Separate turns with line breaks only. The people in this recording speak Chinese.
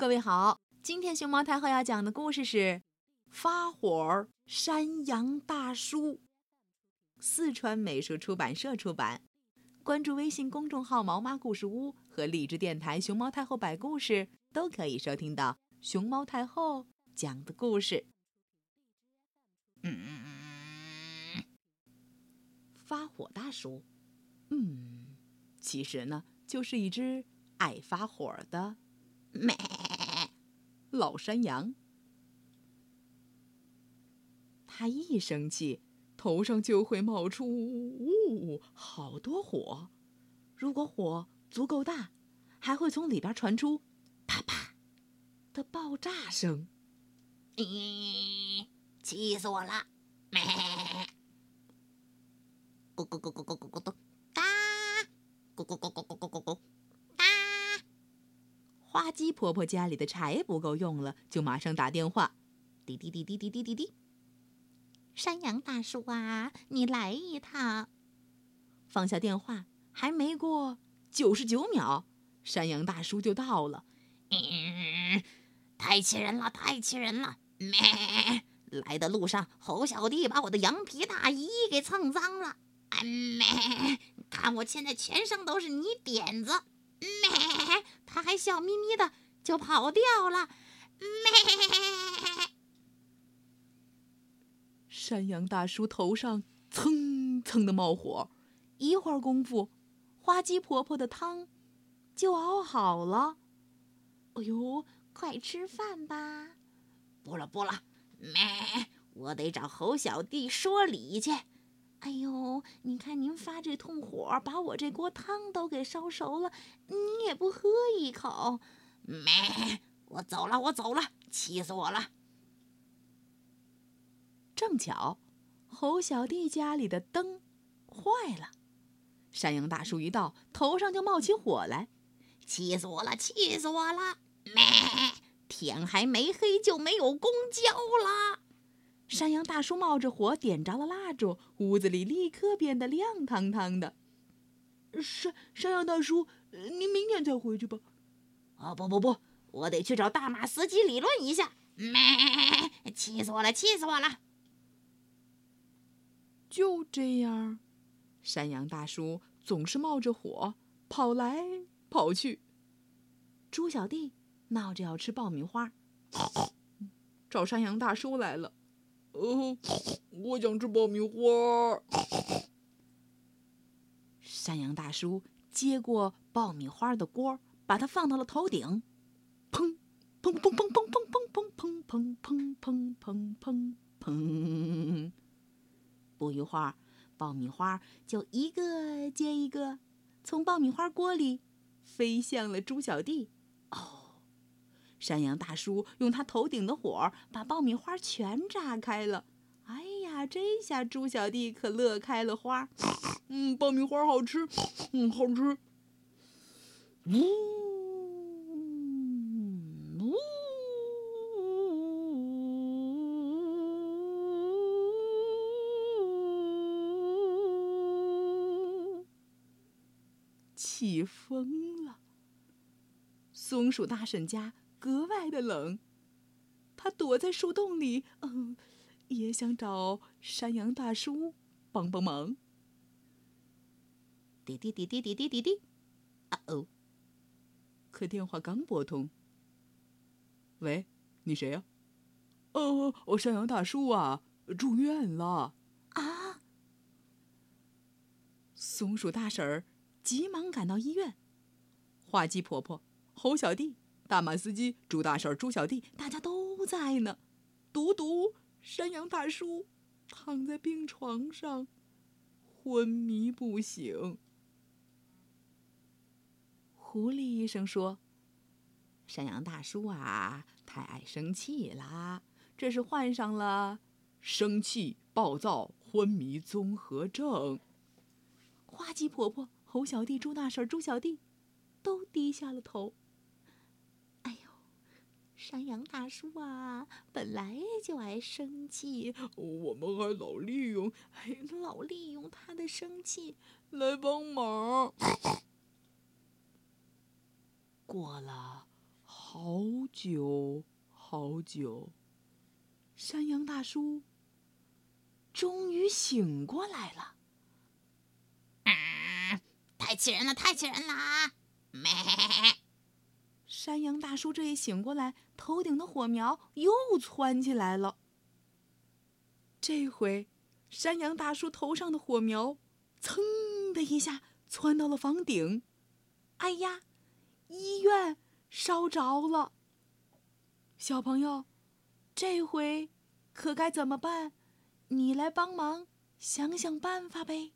各位好，今天熊猫太后要讲的故事是《发火山羊大叔》，四川美术出版社出版。关注微信公众号“毛妈故事屋”和荔枝电台“熊猫太后摆故事”，都可以收听到熊猫太后讲的故事。嗯，发火大叔，嗯，其实呢，就是一只爱发火的咩 老山羊。他一生气，头上就会冒出呜呜好多火。如果火足够大，还会从里边传出啪啪的爆炸声。
咦，气死我了！咩，咕咕咕咕咕咕咕咕，哒，咕咕咕咕咕咕咕咕，
花鸡婆婆家里的柴不够用了，就马上打电话，滴滴滴滴滴滴滴滴。
山羊大叔啊，你来一趟。
放下电话，还没过九十九秒，山羊大叔就到了。
嗯，太气人了，太气人了！咩，来的路上，猴小弟把我的羊皮大衣给蹭脏了。啊咩，看我现在全身都是泥点子。咩，他还笑眯眯的就跑掉了。咩。
山羊大叔头上蹭蹭的冒火，一会儿功夫，花鸡婆婆的汤就熬好了。
哎呦，快吃饭吧！不了不了，咩，我得找猴小弟说理去。哎呦，你看您发这通火，把我这锅汤都给烧熟了，你也不喝一口。咩，我走了，我走了，气死我了。
正巧，猴小弟家里的灯坏了，山羊大叔一到，头上就冒起火来，
气死我了，气死我了！咩，天还没黑就没有公交了。
山羊大叔冒着火点着了蜡烛，屋子里立刻变得亮堂堂的。
山山羊大叔，您明天再回去吧。
哦不不不，我得去找大马司机理论一下。咩，气死我了，气死我了！
就这样，山羊大叔总是冒着火跑来跑去。猪小弟闹着要吃爆米花，找山羊大叔来了。
哦，我想吃爆米花。
山羊大叔接过爆米花的锅，把它放到了头顶，砰砰砰砰砰砰砰砰砰砰砰砰砰砰砰。不一会儿，爆米花就一个接一个从爆米花锅里飞向了猪小弟。山羊大叔用他头顶的火把爆米花全炸开了。哎呀，这下猪小弟可乐开了花。
嗯，爆米花好吃，嗯，好吃。
呜。气疯了！松鼠大婶家格外的冷，他躲在树洞里，嗯，也想找山羊大叔帮帮忙。滴滴滴滴滴滴滴滴，啊哦！可电话刚拨通，喂，你谁呀？
呃，我山羊大叔啊，住院了。
啊！松鼠大婶儿。急忙赶到医院，花鸡婆婆、猴小弟、大马司机、猪大婶、猪小弟，大家都在呢。独独山羊大叔躺在病床上，昏迷不醒。狐狸医生说：“山羊大叔啊，太爱生气啦，这是患上了
生气暴躁昏迷综合症。”
花鸡婆婆。猴小弟、猪大婶、猪小弟，都低下了头。
山羊大叔啊，本来就爱生气，
我们还老利用，
老利用他的生气
来帮忙。
过了
好久好久，
山羊大叔终于醒过来了。
嗯，太气人了，太气人了！咩！
山羊大叔这一醒过来，头顶的火苗又窜起来了。这回，山羊大叔头上的火苗，噌的一下窜到了房顶。哎呀，医院烧着了！小朋友，这回可该怎么办？你来帮忙想想办法呗。